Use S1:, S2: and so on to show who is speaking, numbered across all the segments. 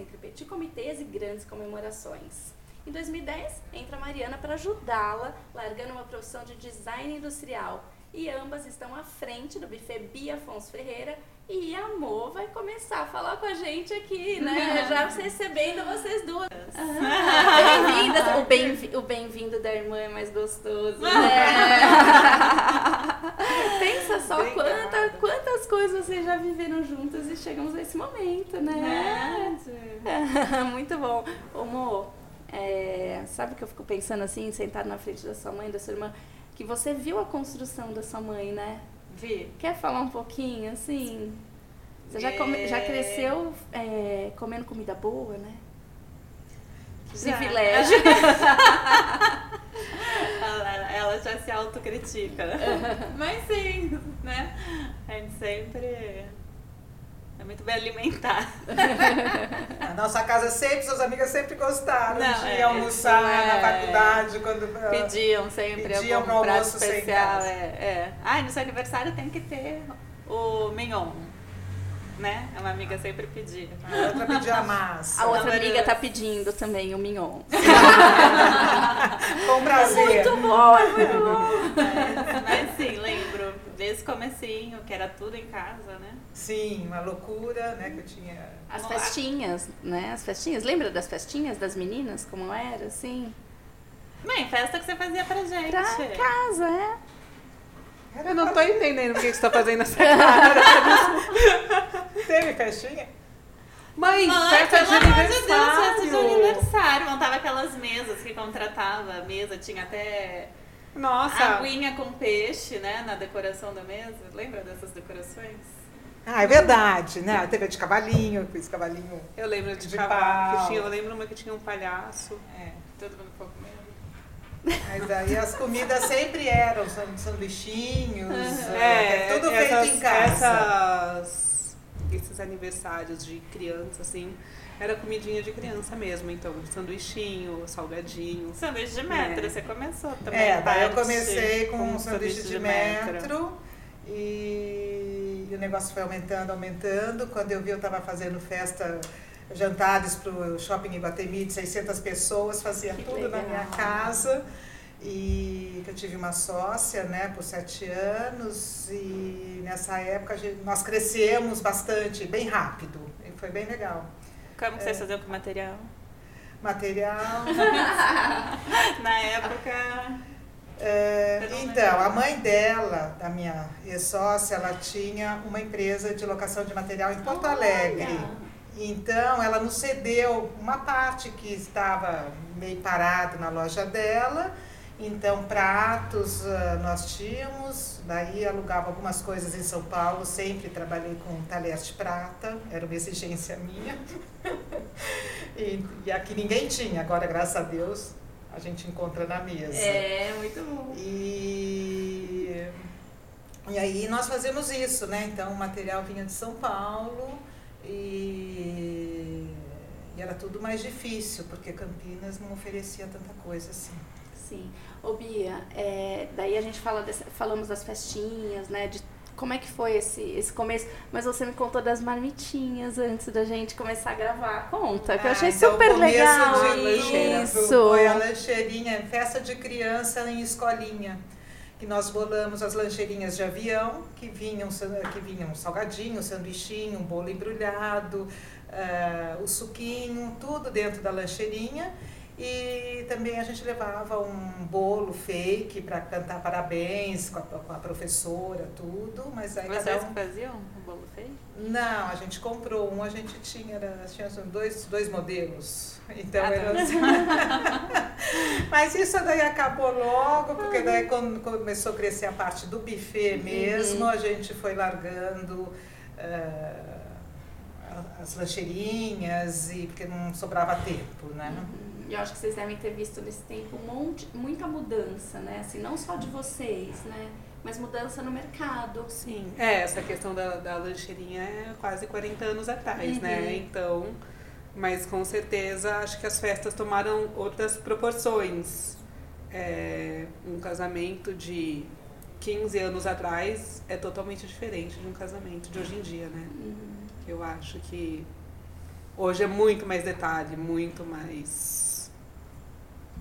S1: entre petit comitês e grandes comemorações. Em 2010, entra a Mariana para ajudá-la, largando uma profissão de design industrial. E ambas estão à frente do buffet Bia Afonso Ferreira e a Mo vai começar a falar com a gente aqui, né? Já recebendo vocês duas. Bem-vindas! O bem-vindo o bem da irmã é mais gostoso, né? Pensa só quanta, quantas coisas vocês já viveram juntas e chegamos a esse momento, né? Muito bom. Ô, Mo, é, sabe que eu fico pensando assim, sentado na frente da sua mãe, da sua irmã, que você viu a construção da sua mãe, né?
S2: Vi.
S1: Quer falar um pouquinho, assim? Você já, come, já cresceu é, comendo comida boa, né?
S2: Já.
S1: Privilégio.
S2: ela, ela já se autocritica. Mas sim, né? A gente sempre é muito bem alimentada.
S3: A nossa casa sempre, suas amigas sempre gostaram
S2: Não,
S3: de
S2: é,
S3: almoçar
S2: isso
S3: na
S2: é-
S3: faculdade, quando ah,
S2: Pediam sempre
S3: Pediam
S2: algum prato
S3: almoço
S2: especial. É, é. Ai, no seu aniversário tem que ter o mignon. Né? Uma amiga sempre pedia.
S3: a outra pedia a massa.
S1: A outra amiga tá pedindo também o mignon.
S3: Com prazer.
S1: bom, é muito bom.
S2: Mas, mas sim, lembro desse comecinho, que era tudo em casa, né?
S3: Sim, uma loucura, né, que eu tinha...
S1: As festinhas, né? As festinhas. Lembra das festinhas das meninas? Como era, assim?
S2: Mãe, festa que você fazia pra gente.
S1: Pra casa, é.
S4: Eu não tô entendendo por que você tá fazendo essa cara.
S3: Teve festinha?
S4: Mãe,
S2: Mãe,
S4: festa de
S2: pelo amor de Deus, festa de
S4: aniversário.
S2: Montava aquelas mesas que contratava. A mesa tinha até
S4: Nossa.
S2: aguinha com peixe, né? Na decoração da mesa. Lembra dessas decorações?
S3: Ah, é verdade, né? Teve a de cavalinho, eu fiz cavalinho.
S4: Eu lembro de,
S3: De
S4: Eu lembro uma que tinha um palhaço.
S3: É.
S2: Todo mundo ficou comendo.
S3: Mas aí as comidas sempre eram san- sanduichinhos,
S4: É,
S3: é, tudo
S4: essas-
S3: feito em casa.
S4: Essas, esses aniversários de criança, assim, era comidinha de criança mesmo. Então, sanduichinho, salgadinho.
S2: Sanduíche de metro,
S4: É.
S2: você começou também.
S3: É, daí eu comecei com
S4: com
S3: um sanduíche
S4: sanduíche
S3: de
S4: de
S3: metro,
S4: metro.
S3: e, e o negócio foi aumentando, aumentando. Quando eu vi, eu estava fazendo festa, jantares para o shopping Iguatemi de 600 pessoas, fazia
S1: Que
S3: tudo na
S1: legal.
S3: minha casa. E que eu tive uma sócia, né, por sete anos, e nessa época gente- nós crescemos bastante, bem rápido, e foi bem legal.
S2: Como que vocês faziam com o material?
S3: Material.
S2: Na época.
S3: É, então, a mãe dela, da minha ex-sócia, ela tinha uma empresa de locação de material em Porto Alegre. Então, ela nos cedeu uma parte que estava meio parado na loja dela. Então, pratos ah, nós tínhamos, daí alugava algumas coisas em São Paulo, sempre trabalhei com talheres de prata, era uma exigência minha. e, e aqui ninguém tinha, agora, graças a Deus, a gente encontra na mesa.
S1: É, muito bom.
S3: E, e aí nós fazemos isso, né? Então o material vinha de São Paulo e, e era tudo mais difícil, porque Campinas não oferecia tanta coisa assim.
S1: Sim. Ô Bia, é, daí a gente fala dessa- falamos das festinhas, né? De como é que foi esse, esse começo, mas você me contou das marmitinhas antes da gente começar a gravar. Conta, que eu achei
S3: Ah, então,
S1: super legal
S3: de
S1: isso.
S3: Foi a lancheirinha, festa de criança em escolinha. Que nós bolamos as lancheirinhas de avião, que vinham, que vinham salgadinho, sanduichinho, bolo embrulhado, eh, o suquinho, tudo dentro da lancheirinha. E também a gente levava um bolo fake para cantar parabéns com a, com a professora, tudo. Mas aí cada
S2: Vocês
S3: um
S2: que faziam o bolo feio?
S3: não, a gente comprou um, a gente tinha, era, tinha dois, dois modelos. Então
S2: Ah, tá.
S3: era assim. Mas isso daí acabou logo, porque daí quando começou a crescer a parte do buffet mesmo, a gente foi largando eh, as lancheirinhas e porque não sobrava tempo, né?
S1: E eu acho que vocês devem ter visto nesse tempo um monte, muita mudança, né? Assim, não só de vocês, né? Mas mudança no mercado.
S4: Sim. É, essa questão da, da lancheirinha é quase 40 anos atrás,
S1: Uhum.
S4: né? Então, mas com certeza acho que as festas tomaram outras proporções. É, um casamento de 15 anos atrás é totalmente diferente de um casamento de hoje em dia, né?
S1: Uhum.
S4: Eu acho que hoje é muito mais detalhe, muito mais.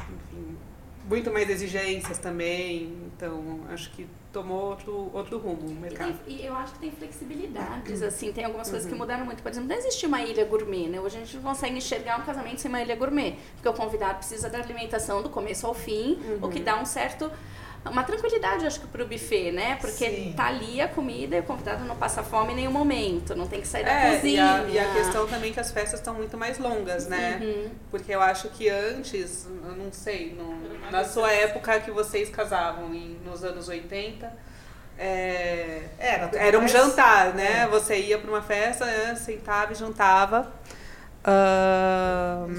S4: Enfim, muito mais exigências também. Então, acho que tomou outro, outro rumo o
S1: E,
S4: mercado.
S1: tem- e eu acho que tem flexibilidades, assim, tem algumas coisas que mudaram muito. Por exemplo, não existe uma ilha gourmet, né? Hoje a gente não consegue enxergar um casamento sem uma ilha gourmet. Porque o convidado precisa da alimentação do começo ao fim, o que dá um certo. Uma tranquilidade, acho que, pro buffet, né? Porque
S3: Sim.
S1: tá ali a comida e o convidado não passa fome em nenhum momento, não tem que sair da
S4: É, e
S1: cozinha.
S4: a, e a questão também que as festas estão muito mais longas, né?
S1: Uhum.
S4: Porque eu acho que antes, eu não sei, no- na sua época que vocês casavam, em, nos anos 80, é,
S3: Era,
S4: era um
S3: mais-
S4: jantar, né?
S3: É.
S4: Você ia para uma festa, né, sentava e jantava.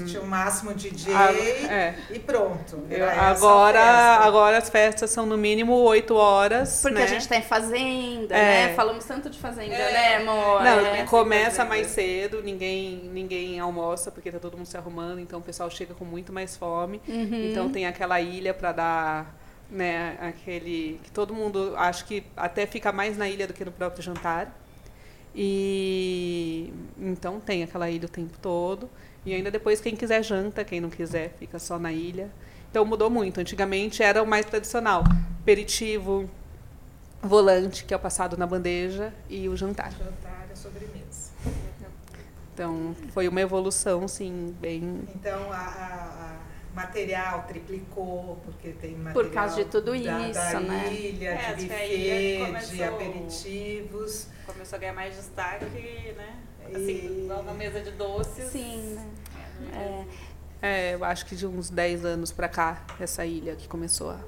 S3: O máximo DJ
S4: Ah, é.
S3: e pronto.
S4: eu-
S3: a
S4: agora, agora as festas são no mínimo oito horas.
S1: Porque
S4: né?
S1: a gente tá em fazenda,
S4: É.
S1: né? Falamos tanto de fazenda,
S2: É.
S1: né, amor?
S4: Não,
S1: É.
S4: começa mais cedo, ninguém, ninguém almoça porque tá todo mundo se arrumando, então o pessoal chega com muito mais fome.
S1: Uhum.
S4: Então tem aquela ilha para dar, né, aquele que todo mundo acho que até fica mais na ilha do que no próprio jantar. E então tem aquela ilha o tempo todo. E ainda depois quem quiser janta, quem não quiser fica só na ilha. Então mudou muito. Antigamente era o mais tradicional, aperitivo, volante, que é o passado na bandeja e o jantar.
S3: Jantar e sobremesa.
S4: Então foi uma evolução, sim, bem
S3: Então, a, a- a material triplicou, porque tem material
S1: Por causa de tudo
S3: da,
S1: isso,
S3: da
S1: né?
S3: ilha,
S2: É,
S3: de buffet,
S2: a ilha
S3: de
S2: começou-
S3: aperitivos.
S2: Começou a ganhar mais destaque, né?
S3: E-
S2: Assim, lá na mesa de doces.
S1: Sim, né?
S2: É,
S1: É.
S4: É, eu acho que de uns 10 anos pra cá, essa ilha que começou a.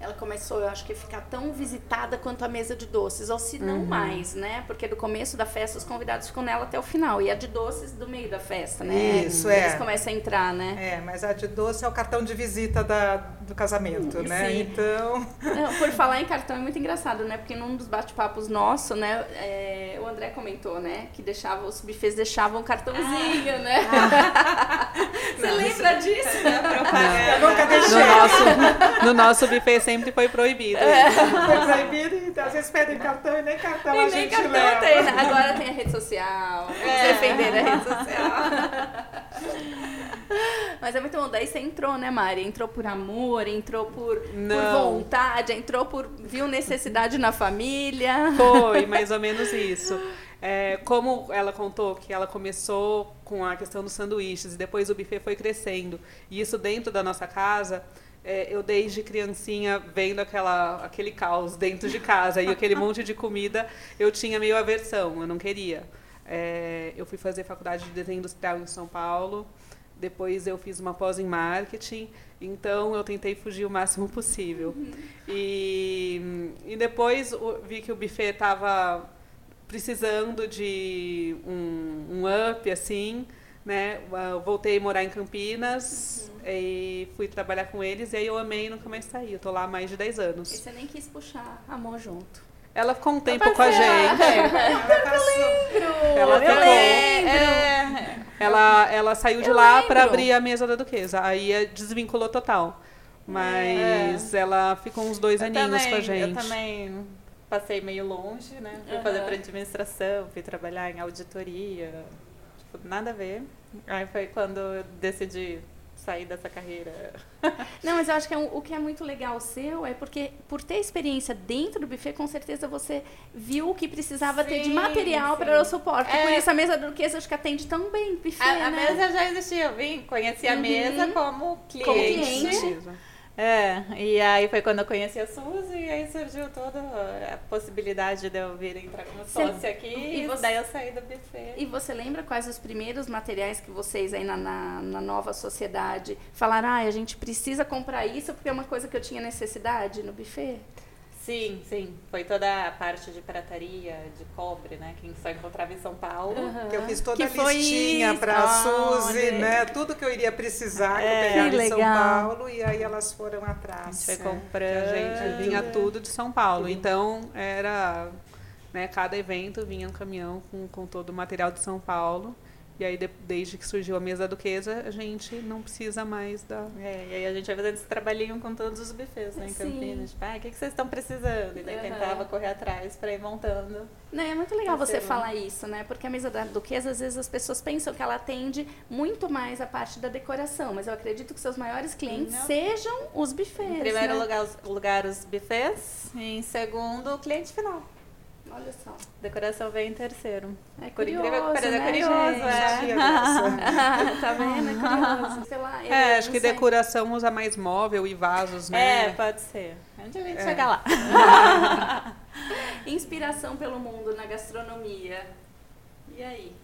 S1: Ela começou, eu acho que, a ficar tão visitada quanto a mesa de doces, ou se não
S4: Uhum.
S1: mais, né? Porque do começo da festa os convidados ficam nela até o final. E a de doces do meio da festa, né?
S3: Isso,
S1: Eles
S3: é.
S1: começam a entrar, né?
S3: É, mas a de doce é o cartão de visita da, do casamento, né?
S1: Sim.
S3: Então,
S1: Não, por falar em cartão é muito engraçado, né? Porque num dos bate-papos nossos, né? é, o André comentou, né? Que deixava, os bufês deixavam um cartãozinho, né? Você lembra disso?
S3: eu nunca
S4: No
S3: deixei.
S4: nosso, no nosso buffet sempre foi proibido.
S3: Foi proibido, então às vezes pedem cartão e nem cartão a
S1: E nem
S3: gente
S1: cartão
S3: leva.
S1: tem, né? Agora tem a rede social.
S2: É.
S1: defender a rede social. Mas é muito bom. Daí você entrou, né, Mari? Entrou por amor, entrou por, por
S4: Não.
S1: vontade, entrou por. viu necessidade na família.
S4: Foi mais ou menos isso. É, como ela contou que ela começou com a questão dos sanduíches e depois o buffet foi crescendo. E isso dentro da nossa casa, é, eu desde criancinha vendo aquela, aquele caos dentro de casa e aquele monte de comida, eu tinha meio aversão, eu não queria. É, eu fui fazer faculdade de desenho industrial em São Paulo. Depois eu fiz uma pós em marketing, então eu tentei fugir o máximo possível. E, e depois vi que o buffet estava precisando de um, um up, assim, né? Eu voltei a morar em Campinas e fui trabalhar com eles, e aí eu amei e nunca mais saí. Eu tô lá há mais de 10
S1: E
S4: anos.
S1: você nem quis puxar amor junto.
S4: Ela ficou um tempo com a gente.
S3: Ela passou.
S4: Ela
S1: eu
S4: ficou-
S1: lembro.
S2: É,
S4: Ela, ela saiu de
S1: Eu
S4: lá
S1: lembro.
S4: para abrir a mesa da duquesa. Aí eh, desvinculou total. Mas ela ficou uns dois
S2: eu
S4: aninhos
S2: também,
S4: com a gente.
S2: Eu também passei meio longe, né? Fui
S1: Aham.
S2: fazer para administração, fui trabalhar em auditoria. Tipo, nada a ver. Aí foi quando eu decidi sair dessa carreira.
S1: Não, mas eu acho que é um- o que é muito legal seu é porque, por ter experiência dentro do buffet, com certeza você viu o que precisava ter de
S2: Sim,
S1: material
S2: sim.
S1: para o suporte.
S2: É.
S1: Isso a mesa do duquesa acho que atende tão bem buffet,
S2: A, a
S1: né?
S2: mesa já existia, eu vim, conheci a
S1: Uhum.
S2: mesa como cliente.
S1: Como cliente.
S2: É, e aí foi quando eu conheci a Suzy e aí surgiu toda a possibilidade de eu vir entrar como sócia aqui
S1: e
S2: e,
S1: você-
S2: daí eu saí do buffet.
S1: E você lembra quais os primeiros materiais que vocês aí na, na, na nova sociedade falaram, ah, a gente precisa comprar isso porque é uma coisa que eu tinha necessidade no buffet?
S2: Sim, sim. Foi toda a parte de prataria, de cobre, né? Que só encontrava em São Paulo.
S3: Que eu fiz toda
S1: Que
S3: a listinha para a Suzy, né? Tudo que eu iria precisar, que
S2: É.
S3: eu pegava
S1: Que
S3: em São. Paulo, e aí elas foram
S2: A
S3: atrás.
S2: gente foi
S4: É,
S2: comprando.
S4: A gente vinha tudo de São Paulo. Então era. Né, cada evento vinha um caminhão com, com todo o material de São Paulo. E aí, de, desde que surgiu a mesa da duquesa, a gente não precisa mais da.
S2: É, e aí a gente vai fazendo esse trabalhinho com todos os bufês, né, em
S1: Sim.
S2: Campinas. Tipo, ah, o que, que vocês estão precisando? E daí
S1: Aham.
S2: tentava correr atrás pra ir montando.
S1: Não, é muito legal você
S2: né?
S1: falar isso, né? Porque a mesa da duquesa, às vezes as pessoas pensam que ela atende muito mais a parte da decoração, mas eu acredito que seus maiores clientes
S2: Não.
S1: sejam os bufês.
S2: Em primeiro
S1: né?
S2: lugar, os, lugar, os bufês. E em segundo, o cliente final.
S1: Olha só.
S2: Decoração vem em terceiro.
S1: É
S2: Por incrível que
S1: curioso,
S2: pareça, é
S1: né,
S2: curioso,
S1: gente?
S2: é.
S3: Graça.
S1: tá vendo? É curioso. Sei lá,
S4: É, acho que
S1: sei.
S4: decoração usa mais móvel e vasos, né?
S2: É, pode ser. Onde a gente
S4: É.
S2: chega lá?
S1: Inspiração pelo mundo na gastronomia. E aí?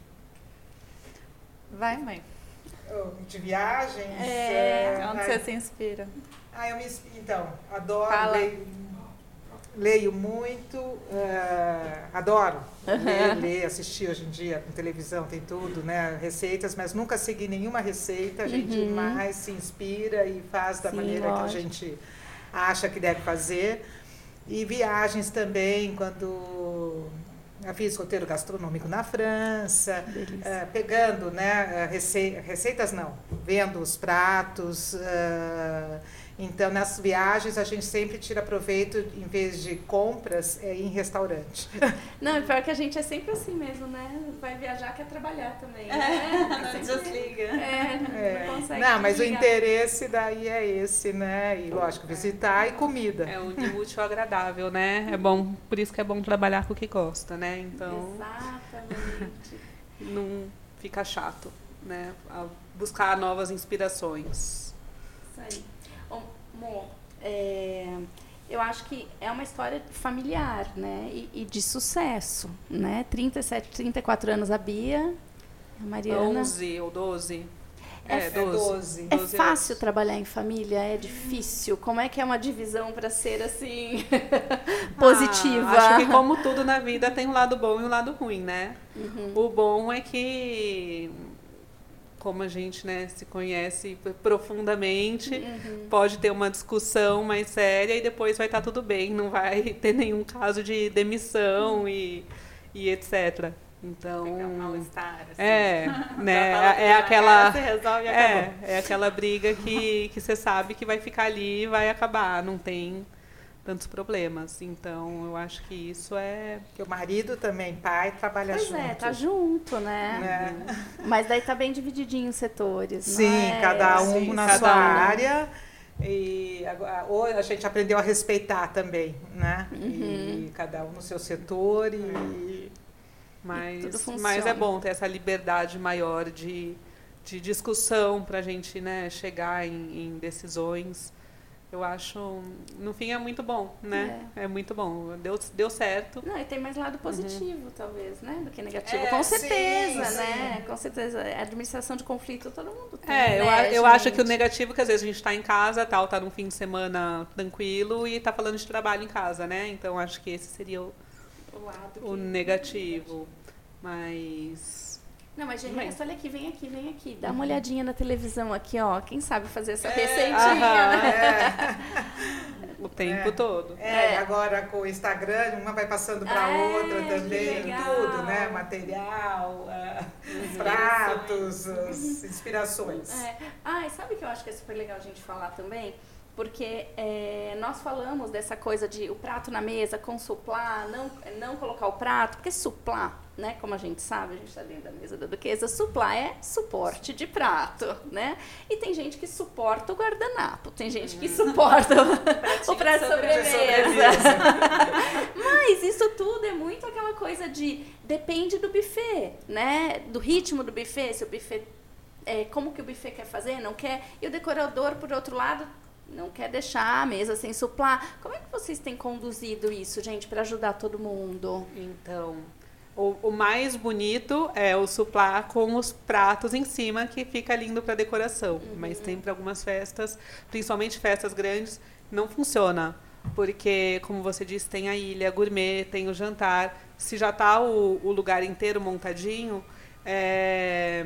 S2: Vai, mãe.
S3: De viagens.
S1: É,
S3: eh,
S2: Onde você se inspira?
S3: Ah, eu me insp- então, adoro,
S2: Fala.
S3: leio, leio muito, eh, adoro ler, ler, assistir hoje em dia com televisão, tem tudo, né? Receitas, mas nunca segui nenhuma receita, a gente
S1: Uhum.
S3: mais se inspira e faz da
S1: Sim,
S3: maneira
S1: lógico.
S3: que a gente acha que deve fazer. E viagens também, quando eu fiz roteiro gastronômico na França, eh, pegando, né, eh, rece- receitas não, vendo os pratos. eh, então, nas viagens, a gente sempre tira proveito, em vez de compras, é ir em restaurante.
S1: Não, e pior que a gente é sempre assim mesmo, né? Vai viajar, quer trabalhar também.
S2: É,
S1: né?
S2: não
S1: Sempre-
S2: desliga.
S1: É,
S3: É.
S1: não consegue
S3: Não, mas o interesse daí é esse, né? E, lógico, visitar e comida.
S4: É um de útil agradável, né? É bom, por isso que é bom trabalhar com o que gosta, né? Então
S1: Exatamente.
S4: não fica chato, né? A buscar novas inspirações.
S1: Isso aí. Mo, é, eu acho que é uma história familiar, né? E, e de sucesso, né? 37, 34 anos a Bia, a Mariana.
S4: 11 ou 12?
S1: É
S4: É,
S3: É
S4: 12.
S3: 12.
S1: É
S4: 12
S1: fácil
S4: anos.
S1: trabalhar em família? É difícil? Como é que é uma divisão para ser assim positiva?
S4: Ah, acho que como tudo na vida tem um lado bom e um lado ruim, né?
S1: Uhum.
S4: O bom é que como a gente né, se conhece profundamente,
S1: Uhum.
S4: pode ter uma discussão mais séria e depois vai estar tudo bem, não vai ter nenhum caso de demissão e, e etc. Então,
S2: um mal-estar, assim.
S4: é, né, é
S2: na
S4: aquela
S2: resolve
S4: é, é aquela briga que que você sabe que vai ficar ali e vai acabar, não tem tantos problemas. Então, eu acho que isso é
S3: Porque o marido também, pai, trabalha
S1: Pois
S3: junto.
S1: é, tá junto, né?
S3: né?
S1: Mas daí tá bem divididinho os setores.
S3: Sim,
S1: não é?
S3: cada um
S4: Sim,
S3: na
S4: cada
S3: sua
S4: um.
S3: área. E agora, ou a gente aprendeu a respeitar também, né?
S1: Uhum.
S3: E cada um no seu setor e
S4: Mas,
S1: tudo funciona.
S4: mas é bom ter essa liberdade maior de, de discussão para a gente né, chegar em, em decisões. Eu acho, no fim, é muito bom, né? É, muito bom. Deu, deu certo.
S1: Não, e tem mais lado positivo, talvez, né? Do que negativo.
S3: É,
S1: Com
S3: sim,
S1: certeza,
S3: sim.
S1: né? Com certeza. A administração de conflito todo mundo tem.
S4: É, eu,
S1: né,
S4: a- eu acho que o negativo é que às vezes a gente está em casa, tal, tá num fim de semana tranquilo e tá falando de trabalho em casa, né? Então acho que esse seria o,
S1: O lado
S4: o
S1: que-
S4: negativo. Mas
S1: Não, mas gente,
S4: Bem.
S1: olha aqui, vem aqui, vem aqui. Dá uma olhadinha na televisão aqui, ó. Quem sabe fazer essa
S3: É,
S1: receitinha,
S4: aham.
S1: né?
S4: o tempo
S3: É.
S4: todo.
S3: É,
S1: É.
S3: agora com o Instagram, uma vai passando para
S1: É,
S3: outra também, tudo, né? Material, ah, pratos, as inspirações.
S1: É. Ah, e sabe o que eu acho que é super legal a gente falar também? Porque é, nós falamos dessa coisa de o prato na mesa, com suplá, não, não colocar o prato, porque suplá, né, como a gente sabe, a gente está dentro da mesa da duquesa, suplá é suporte de prato, né? E tem gente que suporta o guardanapo, tem gente que suporta o, o prato de sobremesa. Mas isso tudo é muito aquela coisa de depende do buffet, né? Do ritmo do buffet, se o buffet é, como que o buffet quer fazer, não quer. E o decorador, por outro lado, não quer deixar a mesa sem suplar. Como é que vocês têm conduzido isso, gente, para ajudar todo mundo?
S4: Então, o, o mais bonito é o suplá com os pratos em cima, que fica lindo para decoração. Mas tem para algumas festas, principalmente festas grandes, não funciona. Porque, como você disse, tem a ilha gourmet, tem o jantar. Se já está o, o lugar inteiro montadinho é,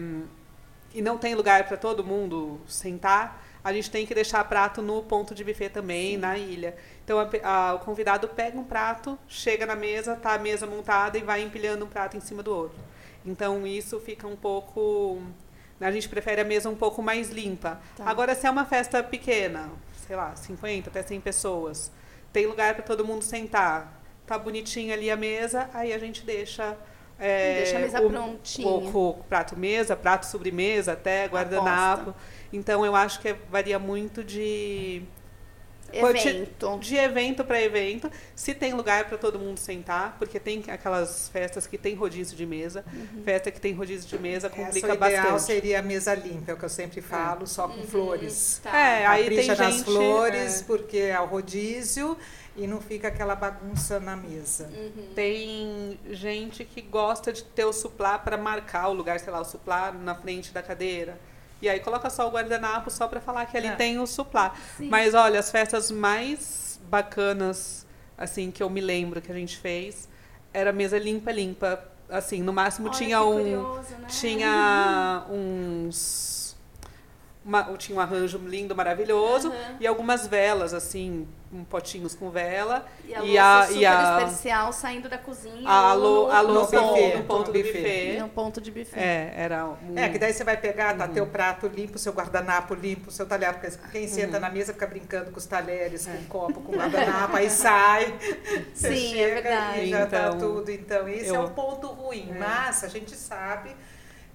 S4: e não tem lugar para todo mundo sentar, a gente tem que deixar prato no ponto de buffet também, na ilha. Então a a- o convidado pega um prato, chega na mesa, tá a mesa montada e vai empilhando um prato em cima do outro. Então isso fica um pouco. A gente prefere a mesa um pouco mais limpa.
S1: Tá.
S4: Agora, se é uma festa pequena, sei lá, 50 até 100 pessoas, tem lugar para todo mundo sentar, tá bonitinha ali a mesa, aí a gente deixa. é,
S1: Deixa a mesa
S4: o,
S1: prontinha.
S4: O, o prato mesa, prato sobremesa, até guardanapo. Então eu acho que varia muito de
S1: Evento.
S4: de evento para evento, se tem lugar para todo mundo sentar, porque tem aquelas festas que tem rodízio de mesa, festa que tem rodízio de mesa
S3: Essa,
S4: complica
S3: o ideal
S4: bastante.
S3: seria a mesa limpa, é o que eu sempre falo, só com flores.
S1: Tá.
S4: É, aí tem
S3: nas
S4: gente
S3: flores,
S4: é,
S3: porque é o rodízio e não fica aquela bagunça na mesa.
S4: tem gente que gosta de ter o suplá para marcar o lugar, sei lá, o suplá na frente da cadeira. E aí coloca só o guardanapo só para falar que ali
S3: É.
S4: tem o suplá.
S1: Sim.
S4: Mas olha, as festas mais bacanas assim que eu me lembro que a gente fez era mesa limpa limpa, assim, no máximo
S1: Olha
S4: tinha um
S1: curioso, né?
S4: tinha uns uma, tinha um arranjo lindo, maravilhoso
S1: Aham.
S4: e algumas velas assim, um potinhos com vela
S1: E a
S4: e a-
S1: super
S4: e a-
S1: especial saindo da cozinha.
S4: a
S1: ou
S4: lou-
S1: no,
S3: buffet,
S4: no ponto
S3: buffet.
S4: buffet.
S1: No ponto de buffet.
S4: É, era um,
S3: É, que daí você vai pegar, tá teu prato limpo, seu guardanapo limpo, seu talher, porque quem senta na mesa fica brincando com os talheres, com o copo, com o guardanapo, aí sai. você
S1: Sim, é
S3: chega
S1: verdade.
S3: E já tá
S4: Então,
S3: tudo. Então, esse é
S4: eu-
S3: o ponto ruim.
S4: É.
S3: Mas a gente sabe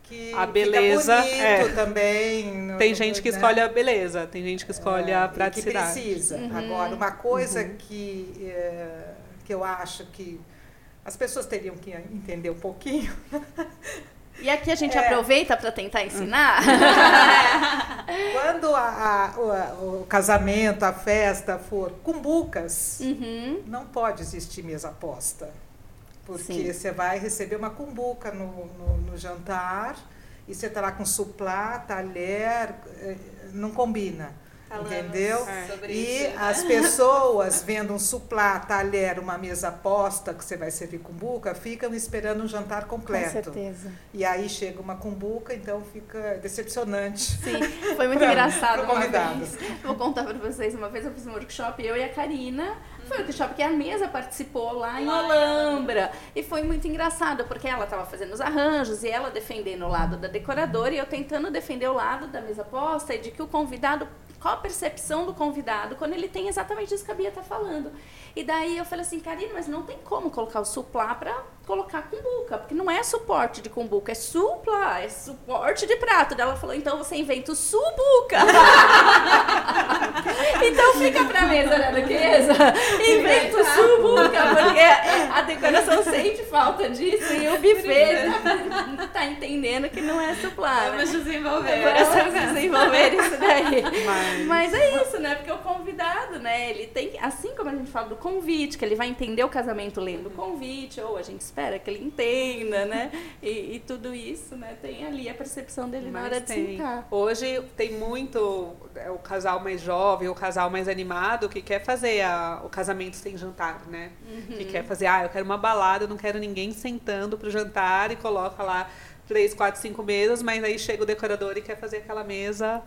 S3: que
S4: A beleza,
S3: fica bonito
S4: é.
S3: também. no-
S4: Tem gente que
S3: né?
S4: escolhe a beleza, tem gente que escolhe
S3: É,
S4: a
S3: e que
S4: praticidade.
S3: precisa.
S1: Uhum.
S3: Agora, uma coisa que, é, que eu acho que as pessoas teriam que entender um pouquinho
S1: E aqui a gente
S3: É.
S1: aproveita para tentar ensinar.
S3: Quando a- a- o, a- o casamento, a festa for cumbucas,
S1: Uhum.
S3: não pode existir mesa posta. Porque
S1: Sim.
S3: você vai receber uma cumbuca no, no, no jantar e você está lá com suplá, talher, eh, não combina.
S2: Falamos
S3: entendeu?
S2: sobre
S3: E
S2: isso, né?
S3: as pessoas vendo um suplá, talher, uma mesa posta que você vai servir cumbuca, ficam esperando um jantar
S1: Com
S3: completo.
S1: certeza.
S3: E aí chega uma cumbuca, então fica decepcionante.
S1: Sim, foi muito
S3: Pra-
S1: engraçado
S3: pro
S1: uma
S3: convidado.
S1: vez. Vou contar pra vocês. Uma vez eu fiz um workshop, eu e a Karina. Foi um workshop que a mesa participou lá em Olambra. E foi muito engraçado, porque ela estava fazendo os arranjos e ela defendendo o lado da decoradora e eu tentando defender o lado da mesa posta e de que o convidado. Qual a percepção do convidado quando ele tem exatamente isso que a Bia tá falando? E daí eu falei assim, Karina, mas não tem como colocar o suplá pra colocar cumbuca, porque não é suporte de cumbuca, é supla, é suporte de prato. Daí ela falou, então você inventa o subuca. então fica pra mesa da duquesa, inventa o subuca, porque a decoração sente falta disso e o buffet tá, tá entendendo que não é suplá. né?
S2: Vamos desenvolver.
S1: Vamos desenvolver isso daí.
S4: Mas-
S1: Mas é isso, né? Porque o convidado, né? Ele tem assim como a gente fala do convite, que ele vai entender o casamento lendo o convite, ou a gente espera que ele entenda, né? E, e tudo isso, né? Tem ali a percepção dele na
S4: Mas
S1: hora de
S4: tem.
S1: sentar.
S4: Hoje tem muito é, o casal mais jovem, o casal mais animado que quer fazer a- o casamento sem jantar, né?
S1: Uhum.
S4: Que quer fazer, ah, eu quero uma balada, eu não quero ninguém sentando pro jantar e coloca lá três, quatro, cinco mesas, mas aí chega o decorador e quer fazer aquela mesa,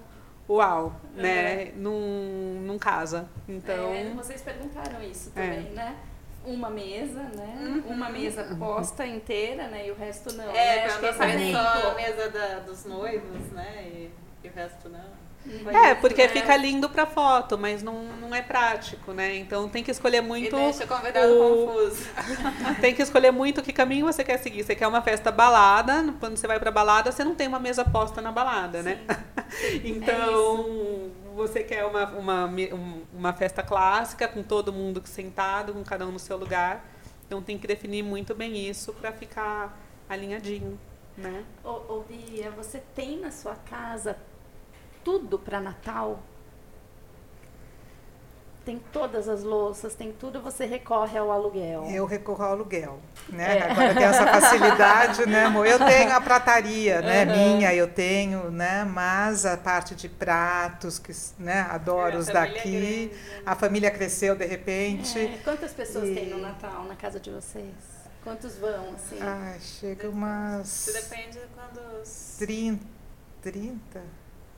S4: uau, né? Num, num casa. Então,
S1: É, vocês perguntaram isso
S4: É.
S1: também, né? Uma mesa, né? Uma mesa posta inteira, né? E o resto não.
S2: É,
S1: né? Acho que exemplo-
S2: só a mesa da- dos noivos, né? E, e o resto não.
S4: É,
S1: isso,
S4: porque
S1: né?
S4: fica lindo pra foto, mas não, não é prático, né? Então tem que escolher
S2: E
S4: muito.
S2: deixa o convidado
S4: o-
S2: confuso.
S4: Tem que escolher muito que caminho você quer seguir. Você quer uma festa balada, quando você vai pra balada, você não tem uma mesa posta na balada, né? então, você quer uma, uma, um- uma festa clássica, com todo mundo sentado, com cada um no seu lugar. Então tem que definir muito bem isso pra ficar alinhadinho, né?
S1: Ô, ô Bia, você tem na sua casa tudo para Natal? Tem todas as louças, tem tudo, você recorre ao aluguel.
S3: Eu recorro ao aluguel, né?
S1: É.
S3: Agora tem essa facilidade, né, amor? Eu tenho a prataria, né, minha, eu tenho, né? Mas a parte de pratos, que, né, adoro
S2: A
S3: os
S2: família
S3: daqui.
S2: grande,
S3: A família cresceu de repente.
S1: É, Quantas pessoas
S3: E-
S1: tem no Natal na casa de vocês? Quantos vão, assim?
S3: Ah, chega umas
S2: Isso depende de quando os...
S3: 30, 30,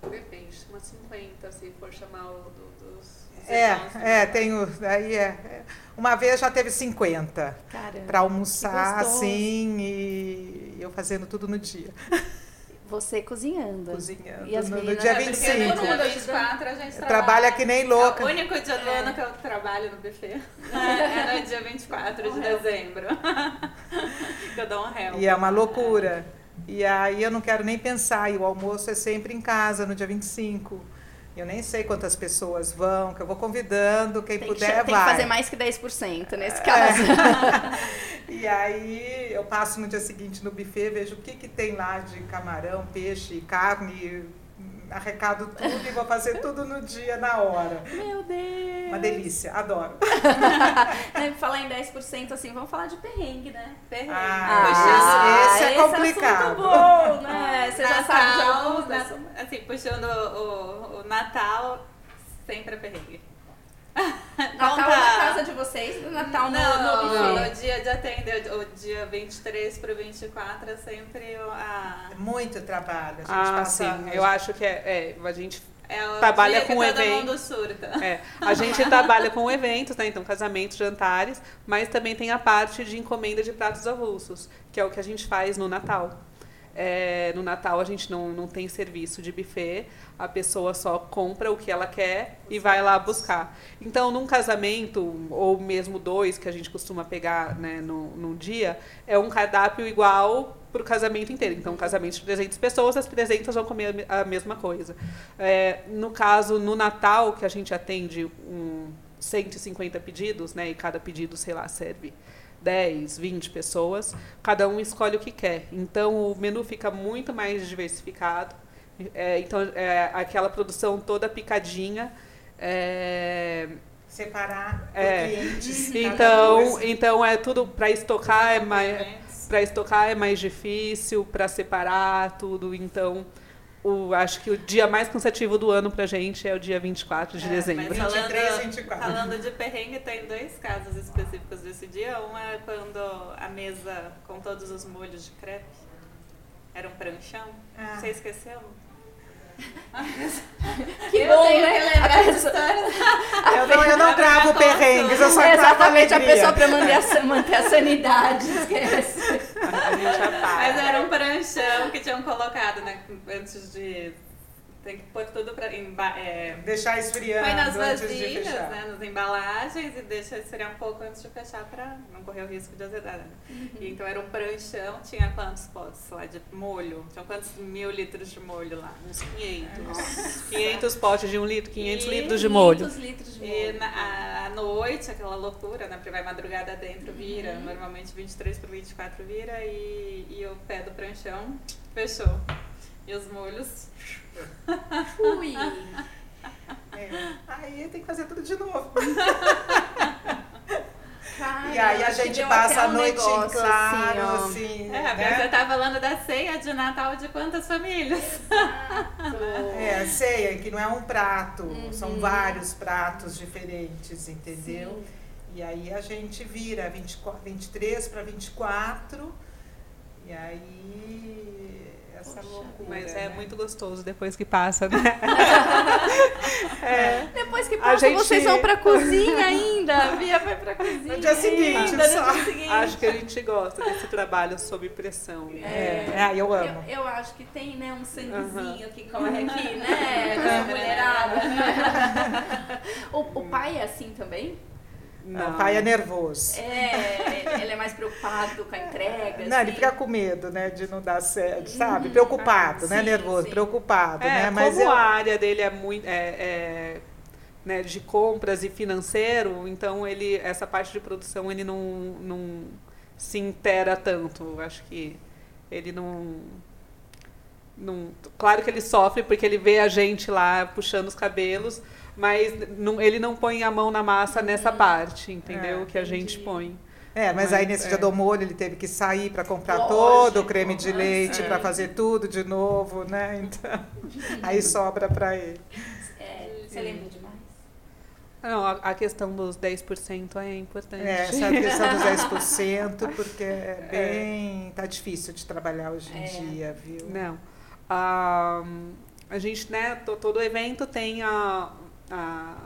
S4: Depende, umas 50, se for chamar o do, dos.
S3: É, é,
S4: né?
S3: tenho. Aí é. é. Uma vez já teve 50
S1: Caramba.
S3: para almoçar, assim, e eu fazendo tudo no dia.
S1: Você cozinhando.
S3: Cozinhando.
S1: E as
S3: no, no
S1: meninas-
S3: dia
S2: É, porque
S3: 25.
S2: no
S1: Todo
S2: dia
S1: mundo
S2: 24 a gente
S3: Trabalha que nem
S2: É
S3: louca.
S2: o único dia do ano que eu trabalho no buffet. É no dia 24 de dezembro. que eu dou um réu.
S3: E é uma loucura. E aí eu não quero nem pensar. E o almoço é sempre em casa, no dia 25. Eu nem sei quantas pessoas vão, que eu vou convidando, quem
S1: Tem, que,
S3: puder
S1: cha- tem que
S3: vai.
S1: fazer mais que 10% nesse caso.
S3: E aí eu passo no dia seguinte no buffet, vejo o que, que tem lá de camarão, peixe, carne, arrecado tudo e vou fazer tudo no dia, na hora.
S1: Meu Deus.
S3: Uma delícia, adoro.
S1: É, falar em 10%, assim, vamos falar de perrengue, né?
S2: Perrengue.
S3: Ah, esse- esse é complicado.
S1: assunto bom, né? Você já sabe de
S2: Natal,
S1: alguns dessa-
S2: assim, puxando o, o, o Natal, sempre é perrengue.
S1: Natal
S2: Conta-
S1: na casa de vocês, no Natal no,
S2: não,
S1: no
S2: não,
S1: buffet.
S2: no dia de atender, o dia 23 para o 24 é sempre a...
S3: É muito trabalho. A gente
S4: Ah,
S3: passa,
S4: sim. Eu acho que é, é, a gente
S2: É o
S4: Trabalha
S2: dia
S4: com
S2: que todo
S4: evento.
S2: mundo surta.
S4: É, a gente trabalha com eventos, né? Então, casamentos, jantares, mas também tem a parte de encomenda de pratos avulsos, que é o que a gente faz no Natal. É, no Natal a gente não, não tem serviço de buffet, a pessoa só compra o que ela quer e vai lá buscar. Então, num casamento, ou mesmo dois, que a gente costuma pegar né, no, num dia, é um cardápio igual para o casamento inteiro. Então, um casamento de 300 pessoas, as 300 vão comer a me- a mesma coisa. É, no caso, no Natal, que a gente atende um 150 pedidos, né, e cada pedido, sei lá, serve 10, 20 pessoas, cada um escolhe o que quer. Então, o menu fica muito mais diversificado. É, então, é, aquela produção toda picadinha. é,
S3: separar
S4: É.
S3: clientes. cada
S4: então, então, é tudo para estocar é mais para estocar é mais difícil, para separar tudo. Então, o, acho que o dia mais cansativo do ano pra gente é o dia 24 de
S3: É,
S4: dezembro.
S2: Mas
S3: 23,
S2: falando,
S3: 24.
S2: falando de perrengue, tem dois casos específicos desse dia. Um é quando a mesa com todos os molhos de crepe era um pranchão.
S3: Ah.
S2: Você esqueceu?
S1: Que
S2: Eu
S1: bom,
S2: tenho
S1: né?
S2: que lembrar
S1: A
S2: essa
S1: pessoa-
S2: história.
S3: Eu não, eu não gravo perrengues, eu só gravo
S1: Exatamente, a pessoa para manter a, manter a sanidade. Esquece.
S4: A gente apaga.
S2: Mas era um pranchão que tinham colocado, né? Antes de. Tem que pôr tudo pra. Emba é,
S3: Deixar esfriando
S2: Põe nas
S3: antes de
S2: vasilhas,
S3: fechar.
S2: né, nas embalagens e deixa esfriar um pouco antes de fechar pra não correr o risco de azedar. Né? E então era um pranchão, tinha quantos potes lá de molho? Tinha quantos mil litros de molho lá?
S4: Uns 500. 500 potes de um litro, 500 litros de
S1: 500
S4: molho.
S1: litros de
S2: E
S1: molho.
S2: na, a- à noite, aquela loucura, né? Porque vai madrugada dentro, vira. Normalmente 23 para 24 vira e, e o pé do pranchão fechou. E os molhos.
S1: Ui.
S3: É. Aí tem que fazer tudo de novo.
S1: Cara,
S3: e aí a gente passa a
S1: um
S3: noite em
S1: negócio,
S3: claro,
S1: ó.
S3: assim.
S2: É,
S3: né?
S2: você tá falando da ceia de Natal de quantas famílias?
S3: É, ceia, que não é um prato,
S1: Uhum.
S3: são vários pratos diferentes, entendeu?
S1: Sim.
S3: E aí a gente vira 24, 23 para 24, e aí essa loucura.
S4: Mas é
S3: né?
S4: muito gostoso depois que passa, né?
S1: Depois que passa,
S4: gente-
S1: vocês vão pra cozinha ainda. A Bia vai pra cozinha.
S3: No dia seguinte,
S1: ainda, no
S3: só.
S1: dia seguinte.
S4: Acho que a gente gosta desse trabalho sob pressão.
S3: É, é, eu amo.
S1: Eu, eu acho que tem, né, um sanguezinho que corre aqui, né? Essa mulherada. o, o pai é assim também?
S3: Não, o pai é nervoso.
S1: É, ele é mais preocupado com a entrega.
S3: Não, ele
S1: assim?
S3: fica com medo, né, de não dar certo, sabe? Preocupado, né?
S1: Sim,
S3: Nervoso,
S1: sim.
S3: preocupado,
S4: É,
S3: né? Mas
S4: como
S3: eu,
S4: a área dele é muito é, é, né, de compras e financeiro, então ele essa parte de produção ele não, não se intera tanto. Eu Acho que ele não, não. Claro que ele sofre porque ele vê a gente lá puxando os cabelos, mas não- ele não põe a mão na massa nessa parte, entendeu?
S3: É,
S4: que a gente põe.
S3: É, mas,
S4: Mas,
S3: aí nesse
S4: é.
S3: dia do molho ele teve que sair para comprar
S1: Lógico,
S3: todo o creme de
S1: mas,
S3: leite
S1: é.
S3: para fazer tudo de novo, né? Então, aí sobra para ele.
S1: É, você lembra demais?
S4: Não, a, a questão dos 10% é importante.
S3: É, essa questão dos 10%, porque é bem. tá difícil de trabalhar hoje em
S1: É.
S3: dia, viu?
S4: Não. Ah, a gente, né, to- todo evento tem a, a,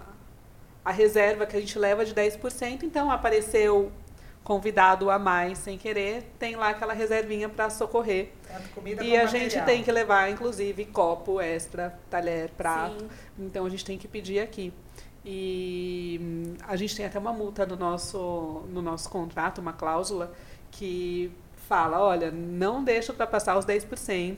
S4: a reserva que a gente leva de 10%, então apareceu convidado a mais sem querer, tem lá aquela reservinha para socorrer.
S3: Tanto comida
S4: E a gente
S3: material.
S4: tem que levar, inclusive, copo extra, talher, prato.
S1: Sim.
S4: Então a gente tem que pedir aqui. E hum, a gente tem até uma multa no nosso, no nosso contrato, uma cláusula, que fala, olha, não deixa para passar os 10%,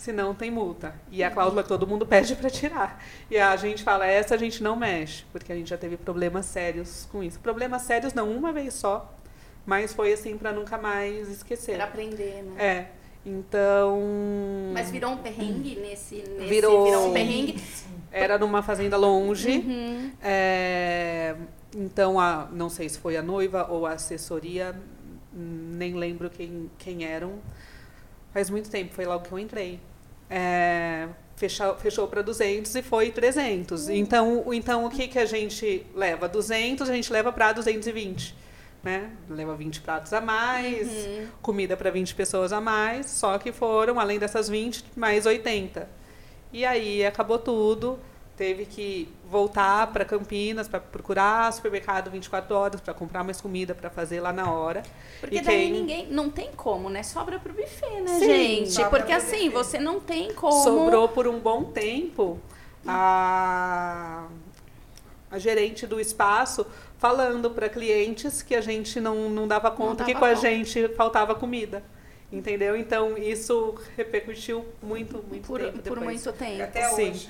S4: senão tem multa. E a cláusula que todo mundo pede para tirar. E a gente fala, essa a gente não mexe, porque a gente já teve problemas sérios com isso. Problemas sérios não, uma vez só, mas foi assim para nunca mais esquecer.
S1: Pra aprender, né?
S4: É. Então.
S1: Mas virou um perrengue nesse, nesse
S4: Virou.
S1: virou um perrengue.
S4: Era numa fazenda longe.
S1: Uhum.
S4: É, então, a, não sei se foi a noiva ou a assessoria, nem lembro quem, quem eram. Faz muito tempo, foi logo que eu entrei. É, fechou fechou para 200 e foi 300. Então, o- então, o que, que a gente leva? 200, a gente leva para 220. Né? Leva 20 pratos a mais,
S1: Uhum.
S4: comida para 20 pessoas a mais, só que foram, além dessas 20, mais 80. E aí acabou tudo, teve que voltar para Campinas para procurar supermercado 24 horas para comprar mais comida para fazer lá na hora.
S1: Porque
S4: E
S1: daí
S4: quem-
S1: ninguém. Não tem como, né? Sobra pro buffet, né,
S4: Sim,
S1: gente? Porque assim,
S3: buffet.
S1: você não tem como.
S4: Sobrou por um bom tempo a, a gerente do espaço falando para clientes que a gente não, não dava conta que
S1: dava
S4: com a
S1: conta.
S4: gente faltava comida. Entendeu? Então isso repercutiu muito, muito
S1: por,
S4: tempo
S1: por
S4: depois.
S1: muito tempo.
S3: Até
S4: Sim.
S3: hoje.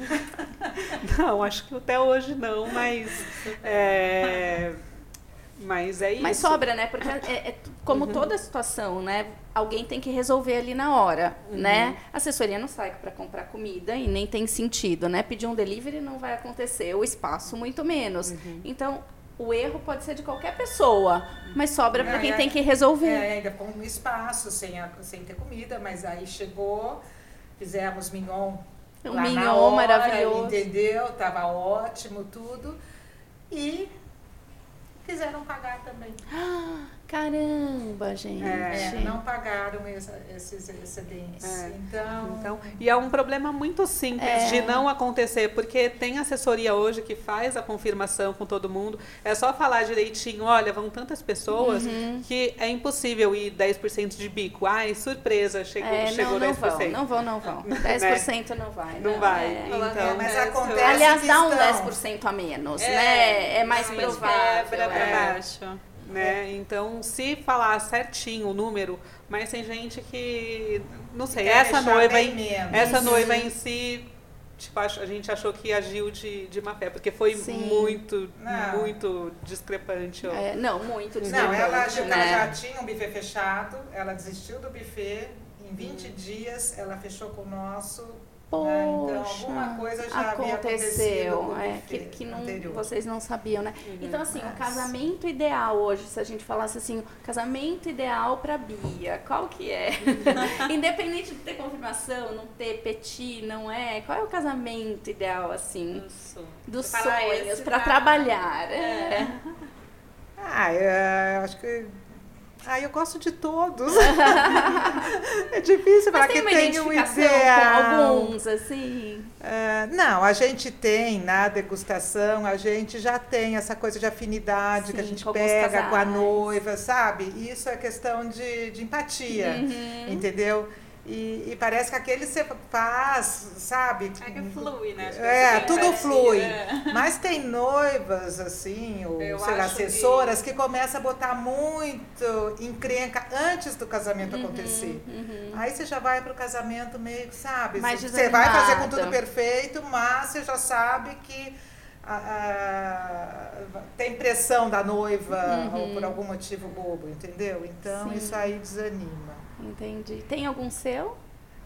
S4: Não, acho que até hoje não, mas é, mas é isso.
S1: Mas sobra, né? Porque é, é como toda situação, né? Alguém tem que resolver ali na hora, né? A assessoria não sai para comprar comida e nem tem sentido, né? Pedir um delivery não vai acontecer, o espaço muito menos. Então, o erro pode ser de qualquer pessoa, mas sobra para quem
S3: é,
S1: tem que resolver.
S3: É, ainda com um espaço, sem, a- sem ter comida, mas aí chegou, fizemos mignon
S1: Um
S3: lá na
S1: mignon
S3: hora,
S1: maravilhoso.
S3: Entendeu? Tava ótimo tudo. E fizeram pagar também.
S1: Caramba, gente.
S3: É, não pagaram esses excedentes.
S4: É.
S3: Então,
S4: Então, e é um problema muito simples
S1: É.
S4: de não acontecer, porque tem assessoria hoje que faz a confirmação com todo mundo. É só falar direitinho, olha, vão tantas pessoas
S1: Uhum.
S4: que é impossível ir 10% de bico. Ai, surpresa, chegou,
S1: É,
S4: chegou
S1: não, não
S4: 10%.
S1: vão, não vão, não vão. 10% não vai.
S4: Não vai.
S1: é.
S4: Então,
S3: mas acontece
S1: Aliás, dá um
S3: estão-
S1: 10% a menos,
S2: É,
S1: né? É mais provável.
S2: Quebra pra
S1: é.
S2: baixo.
S4: Né? Então, se falar certinho o número, mas tem gente que não sei,
S3: Quer
S4: essa noiva em,
S3: menos.
S4: essa noiva em si tipo, a gente achou que agiu de, de má fé, porque foi
S1: Sim.
S4: muito,
S3: Não.
S4: muito discrepante. ó.
S1: É, não, muito
S3: Não, ela,
S1: discrepante,
S3: ela
S1: né?
S3: já tinha um buffet fechado, ela desistiu do buffet. Em 20 dias ela fechou com o nosso. Né? Então
S1: Poxa,
S3: alguma coisa já
S1: aconteceu,
S3: o
S1: é, que, que não,
S3: anterior.
S1: vocês não sabiam, né? Então, assim, o
S3: Mas-
S1: casamento ideal hoje, se a gente falasse assim, o casamento ideal pra Bia, qual que é? Independente de ter confirmação, não ter petit, não é? Qual é o casamento ideal, assim,
S2: Isso.
S1: dos sonhos,
S2: tá-
S1: trabalhar? É.
S3: Ah, eu acho que. Ah, eu gosto de todos. é difícil falar
S1: tem
S3: que tem um ideal.
S1: com alguns, assim?
S3: Ah, não, a gente tem na degustação, a gente já tem essa coisa de afinidade que a
S1: Sim,
S3: gente
S1: com
S3: pega com a noiva, sabe? Isso é questão de, de empatia,
S1: Uhum.
S3: entendeu? E, e parece que aquele você faz, sabe?
S2: É que flui, né? Que
S3: É, tudo flui.
S2: é.
S3: Mas tem noivas, assim, ou
S2: Eu
S3: sei lá,
S2: acho que-
S3: assessoras, que... começam a botar muito encrenca antes do casamento
S1: Uhum,
S3: acontecer. Aí você já vai pro casamento meio, sabe?
S1: Mais
S3: você vai fazer com tudo perfeito, mas você já sabe que a- a- tem pressão da noiva ou por algum motivo bobo, entendeu? Então
S1: Uhum. Sim.
S3: isso aí desanima.
S1: Entendi. Tem algum seu?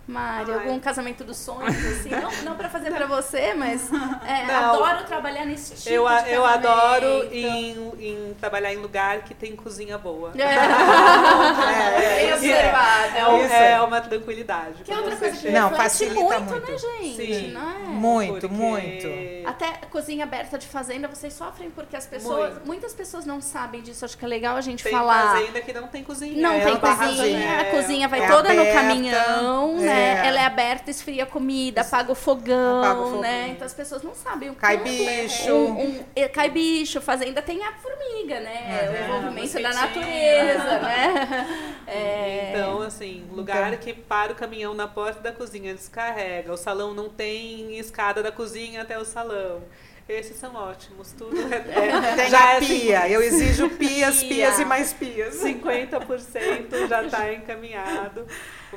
S1: Mari,
S4: Ai.
S1: algum casamento dos sonhos, assim? Não, não pra fazer pra você, mas é, adoro trabalhar nesse tipo
S4: Eu, a-
S1: de
S4: eu adoro em, em trabalhar em lugar que tem cozinha boa.
S1: É, bem
S3: é,
S1: observado.
S4: É, um-
S3: Isso.
S4: é uma tranquilidade.
S1: Que é outra coisa que.
S3: Não, facilita
S1: muito,
S3: muito.
S1: né, gente?
S4: Sim.
S1: Não é?
S3: Muito,
S4: Porque-
S3: muito.
S1: Até cozinha aberta de fazenda, vocês sofrem porque as pessoas...
S4: Muito.
S1: Muitas pessoas não sabem disso. Acho que é legal a gente
S4: Tem
S1: falar...
S4: fazenda que não tem cozinha.
S1: Não
S4: é
S1: tem
S4: uma
S1: cozinha, a
S4: é-
S1: cozinha vai
S3: é
S1: toda no
S3: aberta,
S1: caminhão,
S3: é.
S1: É, ela é aberta, esfria a comida, apaga o fogão,
S3: Apaga o
S1: né? Então as pessoas não sabem o
S3: Cai
S1: quanto
S3: bicho.
S1: Um, um- é, cai bicho, fazenda tem a formiga, né?
S3: Uhum.
S1: o envolvimento da natureza, né? É,
S4: Então, assim, lugar
S3: Então-
S4: que para o caminhão na porta da cozinha, descarrega. O salão não tem escada da cozinha até o salão. Esses são ótimos. Tudo é, é-
S3: Tem
S4: já
S3: a
S4: é
S3: pia. Eu exijo pias,
S1: Pia.
S3: pias e mais pias.
S4: 50% já está encaminhado,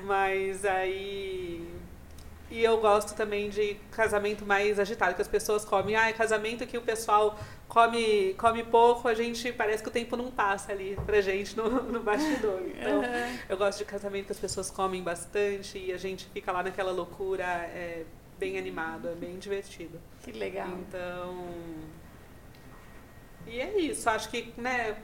S4: mas aí. E eu gosto também de casamento mais agitado, que as pessoas comem. Ah, é casamento que o pessoal come, come pouco, a gente parece que o tempo não passa ali pra gente no, no bastidor. Então, eu gosto de casamento que as pessoas comem bastante e a gente fica lá naquela loucura, é bem animado, é bem divertido.
S1: Que legal.
S4: Então. E é isso. Acho que, né,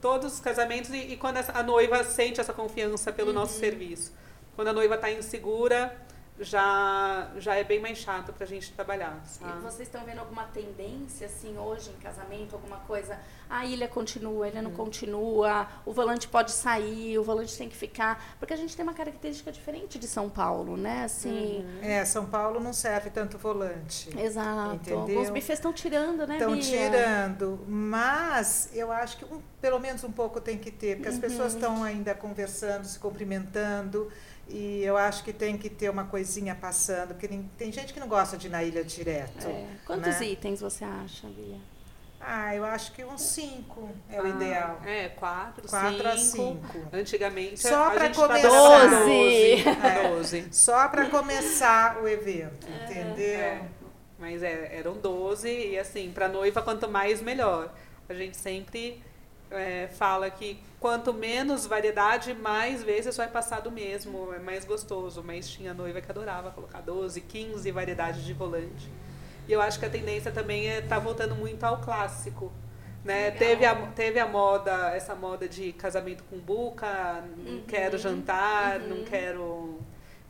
S4: todos os casamentos e, e quando a noiva sente essa confiança pelo nosso serviço. Quando a noiva está insegura, já, já é bem mais chato pra gente trabalhar.
S1: E
S4: Sabe?
S1: vocês estão vendo alguma tendência, assim, hoje em casamento, alguma coisa? A ilha continua, a ilha
S3: Hum.
S1: não continua, o volante pode sair, o volante tem que ficar. Porque a gente tem uma característica diferente de São Paulo, né? Assim.
S3: É, São Paulo não serve tanto volante.
S1: Exato.
S3: Entendeu?
S1: Alguns bufês estão tirando, né,
S3: Estão tirando, mas eu acho que um- pelo menos um pouco tem que ter, porque as pessoas
S1: Uhum.
S3: estão ainda conversando, se cumprimentando, e eu acho que tem que ter uma coisinha passando, porque tem gente que não gosta de ir na ilha direto.
S1: É. Quantos
S3: né?
S1: itens você acha, Bia?
S3: Ah, eu acho que uns cinco é o
S4: Ah,
S3: ideal.
S4: É, quatro,
S3: Quatro a
S4: cinco.
S3: cinco.
S4: Antigamente
S3: Só
S4: a
S3: pra
S4: gente
S3: começar.
S1: Doze.
S4: 12.
S3: É.
S4: 12.
S3: Só para começar o evento,
S1: É.
S3: entendeu?
S4: É, mas é, eram 12 e assim, para noiva quanto mais melhor. A gente sempre é, fala que quanto menos variedade, mais vezes vai passar do mesmo, é mais gostoso. Mas tinha noiva que adorava colocar 12, 15 variedades de volante. E eu acho que a tendência também é tá voltando muito ao clássico. Né?
S1: Legal.
S4: Teve, a, teve a moda, essa moda de casamento com buca, não
S1: Uhum.
S4: quero jantar,
S1: Uhum.
S4: não quero.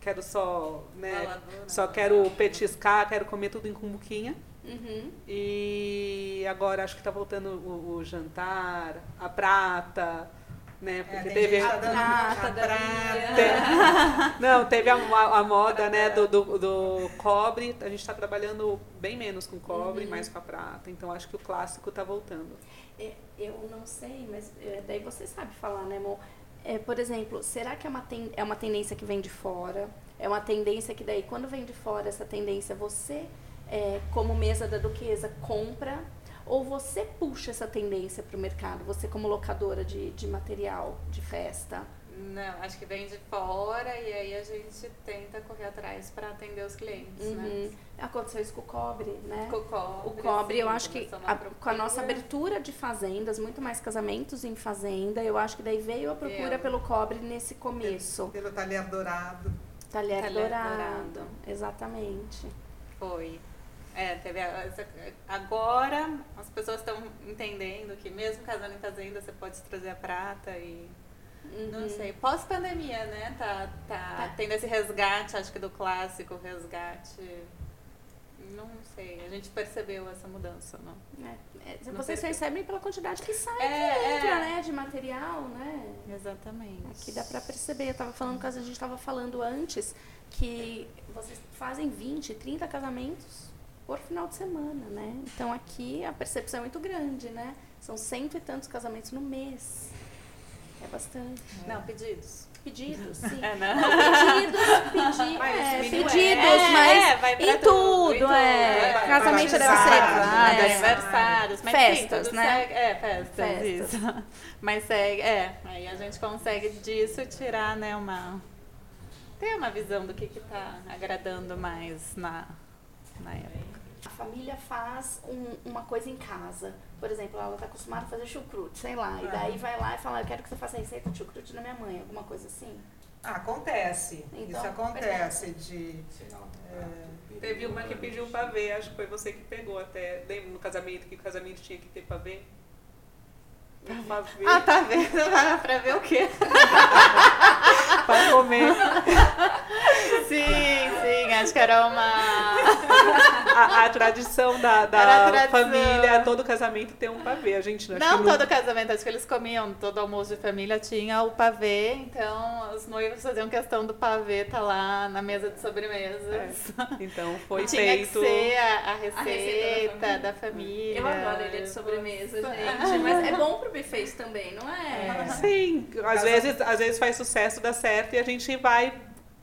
S4: Quero só, né?
S2: Baladona.
S4: Só quero petiscar, quero comer tudo em cumbuquinha.
S1: Uhum.
S4: E agora acho que tá voltando o, o jantar, a prata, né?
S3: É,
S4: Porque
S3: tem
S4: teve.
S3: tá a prata.
S4: Não, teve a, a- a moda, né, do, do, do cobre. A gente tá trabalhando bem menos com cobre,
S1: Uhum.
S4: mais com a prata. Então acho que o clássico tá voltando.
S1: É, eu não sei, mas é, daí você sabe falar, né, amor? É, por exemplo, será que é uma, ten- é uma tendência que vem de fora? É uma tendência que daí, quando vem de fora essa tendência, você, é, como mesa da duquesa, compra? Ou você puxa essa tendência para o mercado? Você como locadora de, de material de festa?
S2: Não, acho que vem de fora e aí a gente tenta correr atrás para atender os clientes, né?
S1: Uhum. Aconteceu isso com o cobre, né?
S2: Com o cobre,
S1: O cobre,
S2: sim,
S1: eu acho que a- com a nossa abertura de fazendas, muito mais casamentos em fazenda, eu acho que daí veio a procura
S2: Eu.
S1: pelo cobre nesse começo.
S3: Pelo talher dourado.
S1: Talher,
S2: Talher
S1: dourado.
S2: dourado.
S1: Exatamente.
S2: Foi. É, teve agora as pessoas estão entendendo que mesmo casando em fazenda você pode trazer a prata e não
S1: Uhum.
S2: sei. Pós-pandemia, né? Tá, tá,
S1: Tá.
S2: tendo esse resgate, acho que do clássico, resgate. Não sei, a gente percebeu essa mudança, não?
S1: É, é,
S2: Não
S1: vocês recebem pela quantidade que sai,
S2: É,
S1: entra,
S2: é.
S1: né? De material, né?
S2: Exatamente.
S1: Aqui dá pra perceber. Eu tava falando, caso a gente tava falando antes, que vocês fazem 20, 30 casamentos por final de semana, né? Então aqui a percepção é muito grande, né? São cento e tantos casamentos no mês. É bastante.
S2: Não, pedidos.
S1: Pedidos, sim.
S2: É, né?
S1: Não, pedidos, pedi,
S2: Mas
S1: é, pedidos,
S2: é,
S1: mas
S2: é, vai
S1: em
S2: tudo,
S1: tudo, é.
S2: é.
S1: Casamento deve ser.
S3: Batizados,
S1: é.
S2: aniversários, mas
S1: Festas,
S2: sim,
S1: né?
S2: segue- é, festas,
S1: Festas.
S2: isso. Mas segue, é, aí a gente consegue disso tirar, né, uma... Ter uma visão do que que tá agradando mais na, na época.
S1: A família faz um- uma coisa em casa. Por exemplo, ela está acostumada a fazer chucrute, sei lá. E daí vai lá e fala, eu quero que você faça a receita de chucrute da minha mãe, alguma coisa assim.
S3: Ah, acontece.
S1: Então,
S3: Isso acontece de. é,
S4: Teve uma que pediu pavê, acho que foi você que pegou até. Lembra no casamento que o casamento tinha que ter pavê? Um pavê
S2: Ah, tá vendo? pra ver o quê?
S4: pra comer.
S2: Sim, sim, acho que era uma.
S4: A, a tradição da, da
S2: a tradição.
S4: família, todo casamento tem um pavê. A gente acho
S2: Não
S4: que
S2: todo casamento, acho que eles comiam, todo almoço de família tinha o pavê, então os noivos faziam questão do pavê estar lá na mesa de sobremesas.
S4: Então foi
S2: Tinha
S4: feito.
S2: que ser a, a
S1: receita
S2: receita da família.
S1: Eu adoro ilha de sobremesa, gente. Mas é bom pro buffet também, não é?
S4: Sim, às
S3: Casa-
S4: vezes, às vezes faz sucesso, dá certo e a gente vai,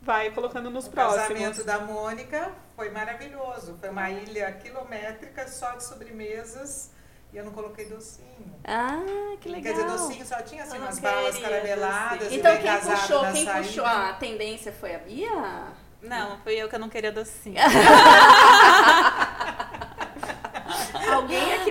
S4: vai colocando nos
S3: O
S4: próximos.
S3: casamento da Mônica foi maravilhoso. Foi uma ilha quilométrica só de sobremesas e eu não coloquei docinho.
S1: Ah, que legal.
S3: Quer dizer, docinho só tinha assim umas balas carameladas.
S1: Então quem puxou, quem
S3: saída.
S1: puxou a tendência foi a Bia?
S2: Não, fui eu que eu não queria docinho.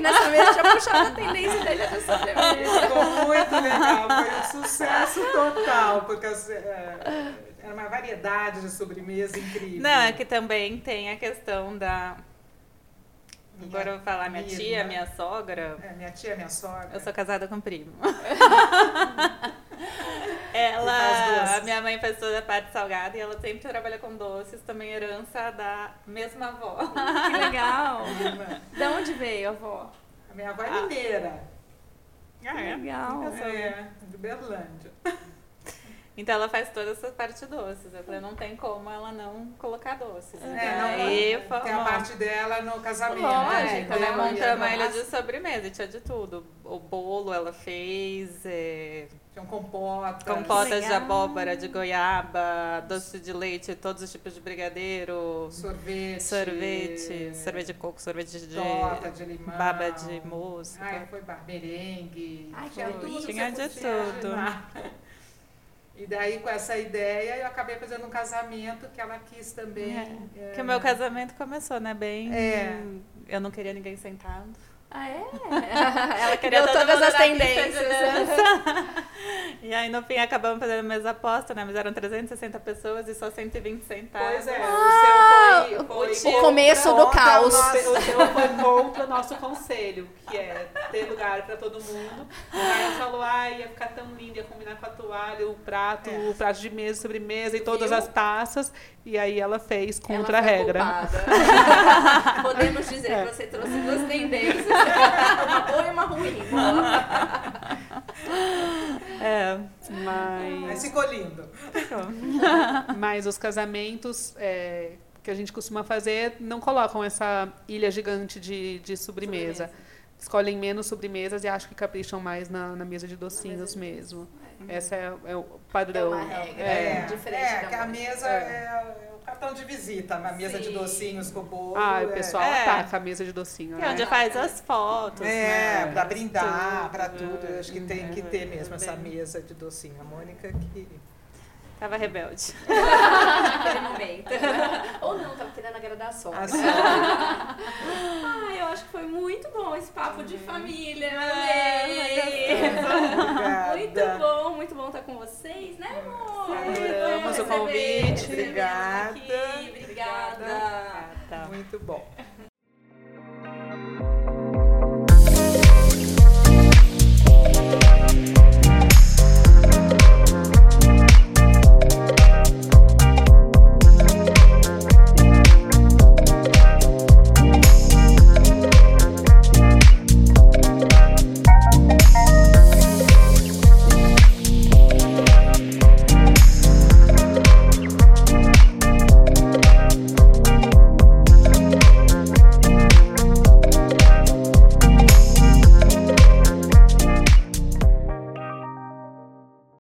S1: Nessa mesa tinha puxado a tendência da ilha de sobremesa.
S3: Ficou muito legal, foi um sucesso total, porque é, era uma variedade de sobremesa incrível.
S2: Não, é que também tem a questão da.
S3: Minha-
S2: Agora eu vou falar minha
S3: minha
S2: tia,
S3: irmã.
S2: minha sogra.
S3: É, minha tia, minha sogra.
S2: Eu sou casada com primo. Ela, a minha mãe faz toda a parte salgada e ela sempre trabalha com doces, também herança da mesma avó.
S1: Que legal. Da onde veio a avó?
S3: A minha avó é mineira.
S2: Ah, é?
S1: Legal.
S3: É, de Berlândia.
S2: Então ela faz toda essa parte doces. Eu falei, não tem como ela não colocar doces.
S3: É, não,
S2: Aí,
S3: tem a parte dela no casamento.
S2: Lógico,
S3: né?
S2: então
S3: Então,
S2: ela montou uma ilha de sobremesa, tinha de tudo. O bolo ela fez, é,
S3: Tinham compotas.
S2: compotas de abóbora, de goiaba, doce de leite, todos os tipos de brigadeiro,
S3: Sorvete.
S2: sorvete, sorvete de coco, sorvete de
S3: Torta de limão.
S2: baba de moça.
S3: Ai, foi ba- merengue.
S1: Ai, que
S3: tinha
S1: delícia.
S3: tudo
S2: Tinha de tudo.
S3: E daí, com essa ideia, eu acabei fazendo um casamento que ela quis também.
S2: É, Que o meu casamento começou, né? Bem.
S3: É.
S2: Eu não queria ninguém sentado.
S1: Ah, é? Ela
S2: Queria todo
S1: todas as tendências.
S2: dança. E aí, no fim, acabamos fazendo mesa aposta, né? Mas eram 360 pessoas e só 120 sentadas.
S3: Pois é,
S1: Ah,
S3: o seu foi,
S1: o
S3: foi
S1: começo do
S3: contra
S1: caos.
S3: o
S4: O
S3: nosso-
S4: seu o seu foi contra o nosso conselho, que é ter lugar para todo mundo. Aí ela falou, ah, ia ficar tão lindo, ia combinar com a toalha, o prato,
S3: É.
S4: o prato de mesa, sobremesa e todas
S1: Viu?
S4: as taças. E aí ela fez contra
S1: Ela
S4: a regra.
S1: Podemos dizer
S4: É.
S1: que você trouxe duas tendências. Uma boa e uma ruim.
S2: É.
S3: Mas
S4: Mas,
S3: ficou lindo.
S4: mas os casamentos é, que a gente costuma fazer não colocam essa ilha gigante de, de sobremesa. Escolhem menos sobremesas e acho que capricham mais na, na mesa de docinhos mesmo. Essa é, é o padrão.
S1: É uma regra.
S4: É.
S1: diferente
S3: é, que a mesa é. Cartão de visita, na mesa de
S1: Sim.
S3: docinhos com o bolo.
S4: Ah, o
S3: é-
S4: pessoal
S2: É.
S4: ataca a mesa de docinho.
S2: Que
S4: né?
S2: é onde faz as fotos.
S3: É,
S2: né?
S3: pra brindar,
S2: Tudo.
S3: pra tudo. Eu acho que tem que ter
S2: Uhum.
S3: mesmo essa mesa de docinho. A Mônica que.
S2: Tava rebelde.
S1: Naquele momento. Ou não, tava querendo agradar a sogra.
S3: A sua-
S1: Ah, eu acho que foi muito bom esse papo de família.
S2: É,
S1: Amei.
S3: Obrigada.
S1: Muito bom, muito bom estar com vocês, né, amor?
S4: Adoramos o convite.
S3: Obrigada.
S1: Obrigada.
S2: Tá.
S3: Muito bom.